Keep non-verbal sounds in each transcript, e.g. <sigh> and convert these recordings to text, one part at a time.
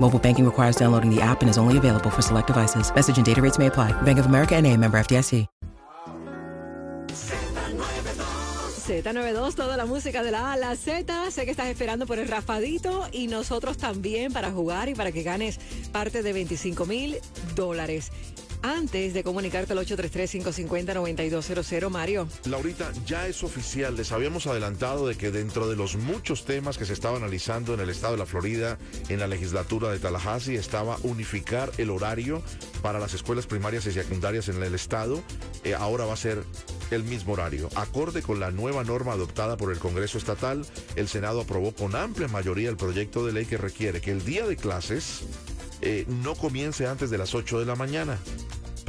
Mobile banking requires downloading the app and is only available for select devices. Message and data rates may apply. Bank of America and a member FDIC. Z92, toda la música de la A la Z. Sé que estás esperando por el rafadito y nosotros también para jugar y para que ganes parte de 25 mil dólares. Antes de comunicarte al 833-550-9200, Mario. Laurita, ya es oficial. Les habíamos adelantado de que dentro de los muchos temas que se estaban analizando en el estado de la Florida, en la legislatura de Tallahassee, estaba unificar el horario para las escuelas primarias y secundarias en el estado. Eh, ahora va a ser el mismo horario. Acorde con la nueva norma adoptada por el Congreso Estatal, el Senado aprobó con amplia mayoría el proyecto de ley que requiere que el día de clases eh, no comience antes de las 8 de la mañana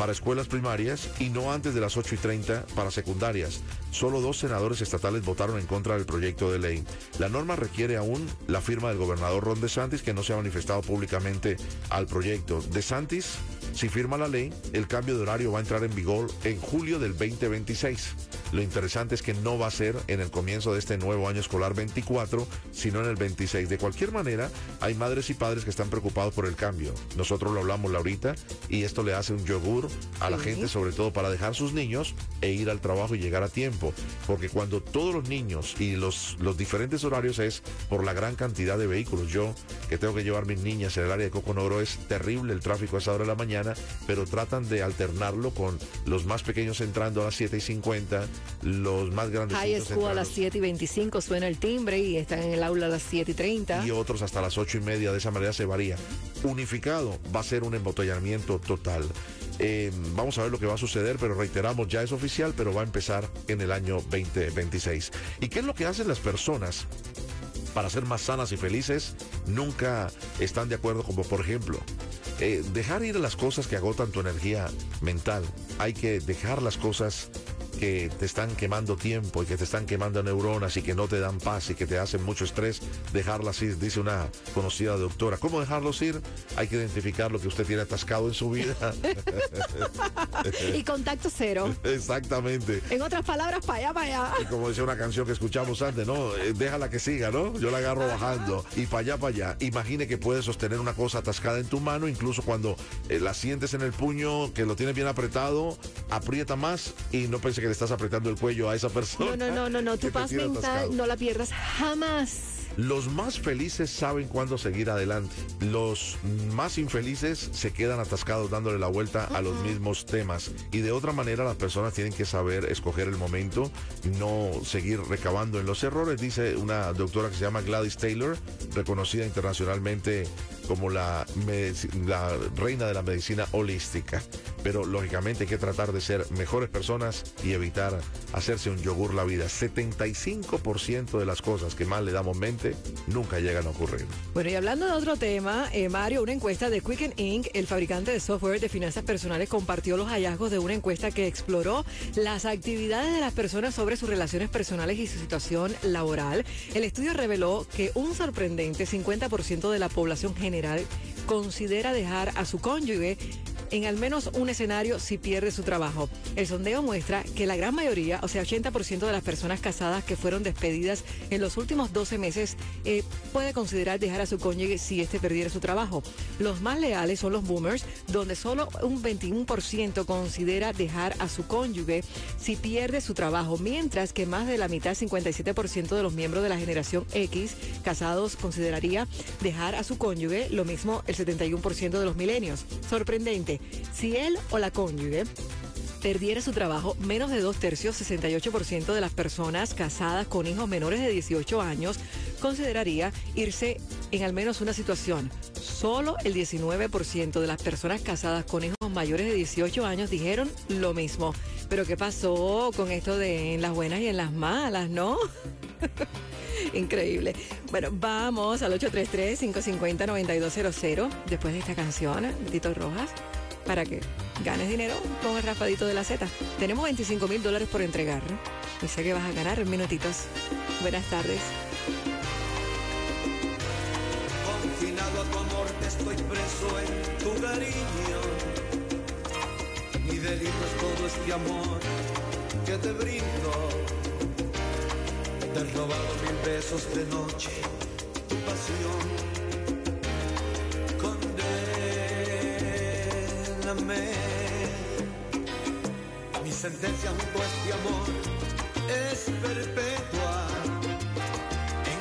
para escuelas primarias y no antes de las 8 y 30 para secundarias. Solo dos senadores estatales votaron en contra del proyecto de ley. La norma requiere aún la firma del gobernador Ron DeSantis, que no se ha manifestado públicamente al proyecto. DeSantis, si firma la ley, el cambio de horario va a entrar en vigor en julio del 2026. Lo interesante es que no va a ser en el comienzo de este nuevo año escolar 24, sino en el 26. De cualquier manera, hay madres y padres que están preocupados por el cambio. Nosotros lo hablamos ahorita y esto le hace un yogur a la gente, sobre todo para dejar sus niños e ir al trabajo y llegar a tiempo. Porque cuando todos los niños y los, los diferentes horarios es por la gran cantidad de vehículos. Yo que tengo que llevar mis niñas en el área de Coconoro es terrible el tráfico a esa hora de la mañana, pero tratan de alternarlo con los más pequeños entrando a las 7 y 50 los más grandes. High School a las 7 y 25 suena el timbre y están en el aula a las 7 y 30. Y otros hasta las 8 y media, de esa manera se varía. Unificado va a ser un embotellamiento total. Eh, vamos a ver lo que va a suceder, pero reiteramos, ya es oficial, pero va a empezar en el año 2026. ¿Y qué es lo que hacen las personas? Para ser más sanas y felices, nunca están de acuerdo, como por ejemplo, eh, dejar ir las cosas que agotan tu energía mental. Hay que dejar las cosas que te están quemando tiempo y que te están quemando neuronas y que no te dan paz y que te hacen mucho estrés, dejarlas ir, dice una conocida doctora. ¿Cómo dejarlos ir? Hay que identificar lo que usted tiene atascado en su vida. <laughs> y contacto cero. Exactamente. En otras palabras, para allá, para allá. Y como decía una canción que escuchamos antes, ¿no? Eh, déjala que siga, ¿no? Yo la agarro bajando y para allá, para allá. Imagine que puedes sostener una cosa atascada en tu mano, incluso cuando eh, la sientes en el puño, que lo tienes bien apretado, aprieta más y no pense que le estás apretando el cuello a esa persona. No, no, no, no, no. <laughs> Tu paz mental atascado. no la pierdas jamás. Los más felices saben cuándo seguir adelante. Los más infelices se quedan atascados dándole la vuelta a los mismos temas. Y de otra manera las personas tienen que saber escoger el momento, no seguir recabando en los errores, dice una doctora que se llama Gladys Taylor, reconocida internacionalmente como la, reina de la medicina holística. Pero lógicamente hay que tratar de ser mejores personas y evitar hacerse un yogur la vida. 75% de las cosas que más le damos mente nunca llegan a ocurrir. Bueno, y hablando de otro tema, eh, Mario, una encuesta de Quicken Inc., el fabricante de software de finanzas personales, compartió los hallazgos de una encuesta que exploró las actividades de las personas sobre sus relaciones personales y su situación laboral. El estudio reveló que un sorprendente 50% de la población general considera dejar a su cónyuge en al menos un escenario si pierde su trabajo. El sondeo muestra que la gran mayoría, o sea, 80% de las personas casadas que fueron despedidas en los últimos 12 meses, eh, puede considerar dejar a su cónyuge si éste perdiera su trabajo. Los más leales son los boomers, donde solo un 21% considera dejar a su cónyuge si pierde su trabajo, mientras que más de la mitad, 57% de los miembros de la generación X casados consideraría dejar a su cónyuge, lo mismo el 71% de los milenios. Sorprendente, si él o la cónyuge perdiera su trabajo, menos de dos tercios, 68% de las personas casadas con hijos menores de 18 años consideraría irse en al menos una situación. Solo el 19% de las personas casadas con hijos mayores de 18 años dijeron lo mismo. Pero ¿qué pasó con esto de en las buenas y en las malas, no? <laughs> Increíble. Bueno, vamos al 833-550-9200 después de esta canción Tito Rojas para que ganes dinero con el raspadito de la Z. Tenemos 25 mil dólares por entregar y sé que vas a ganar en minutitos. Buenas tardes. Confinado a tu amor, estoy preso en tu cariño. Mi delito es todo este amor que te brindo. Te he robado mil besos de noche, tu pasión. Mi sentencia junto a este amor es perpetua.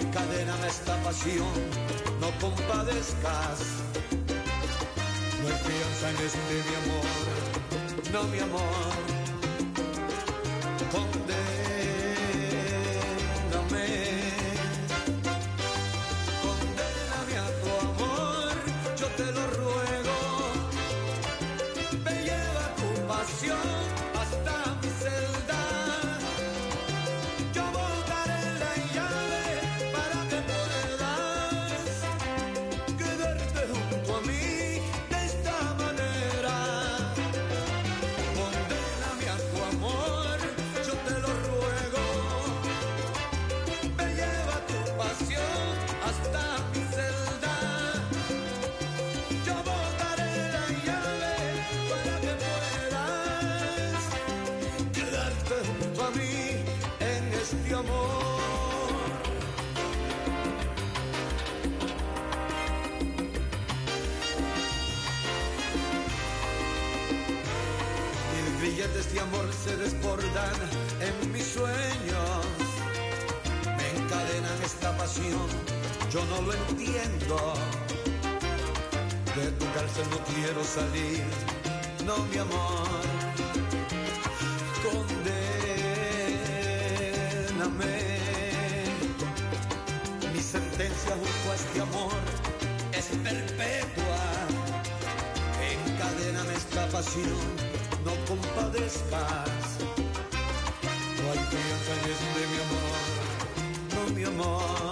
Encadéname esta pasión, no compadezcas. No hay fianza en este mi amor, no mi amor. Este amor. Mis billetes de amor se desbordan en mis sueños. Me encadenan esta pasión, yo no lo entiendo. De tu cárcel no quiero salir, no mi amor. No compadezcas. No hay fianza en este mi amor, no mi amor.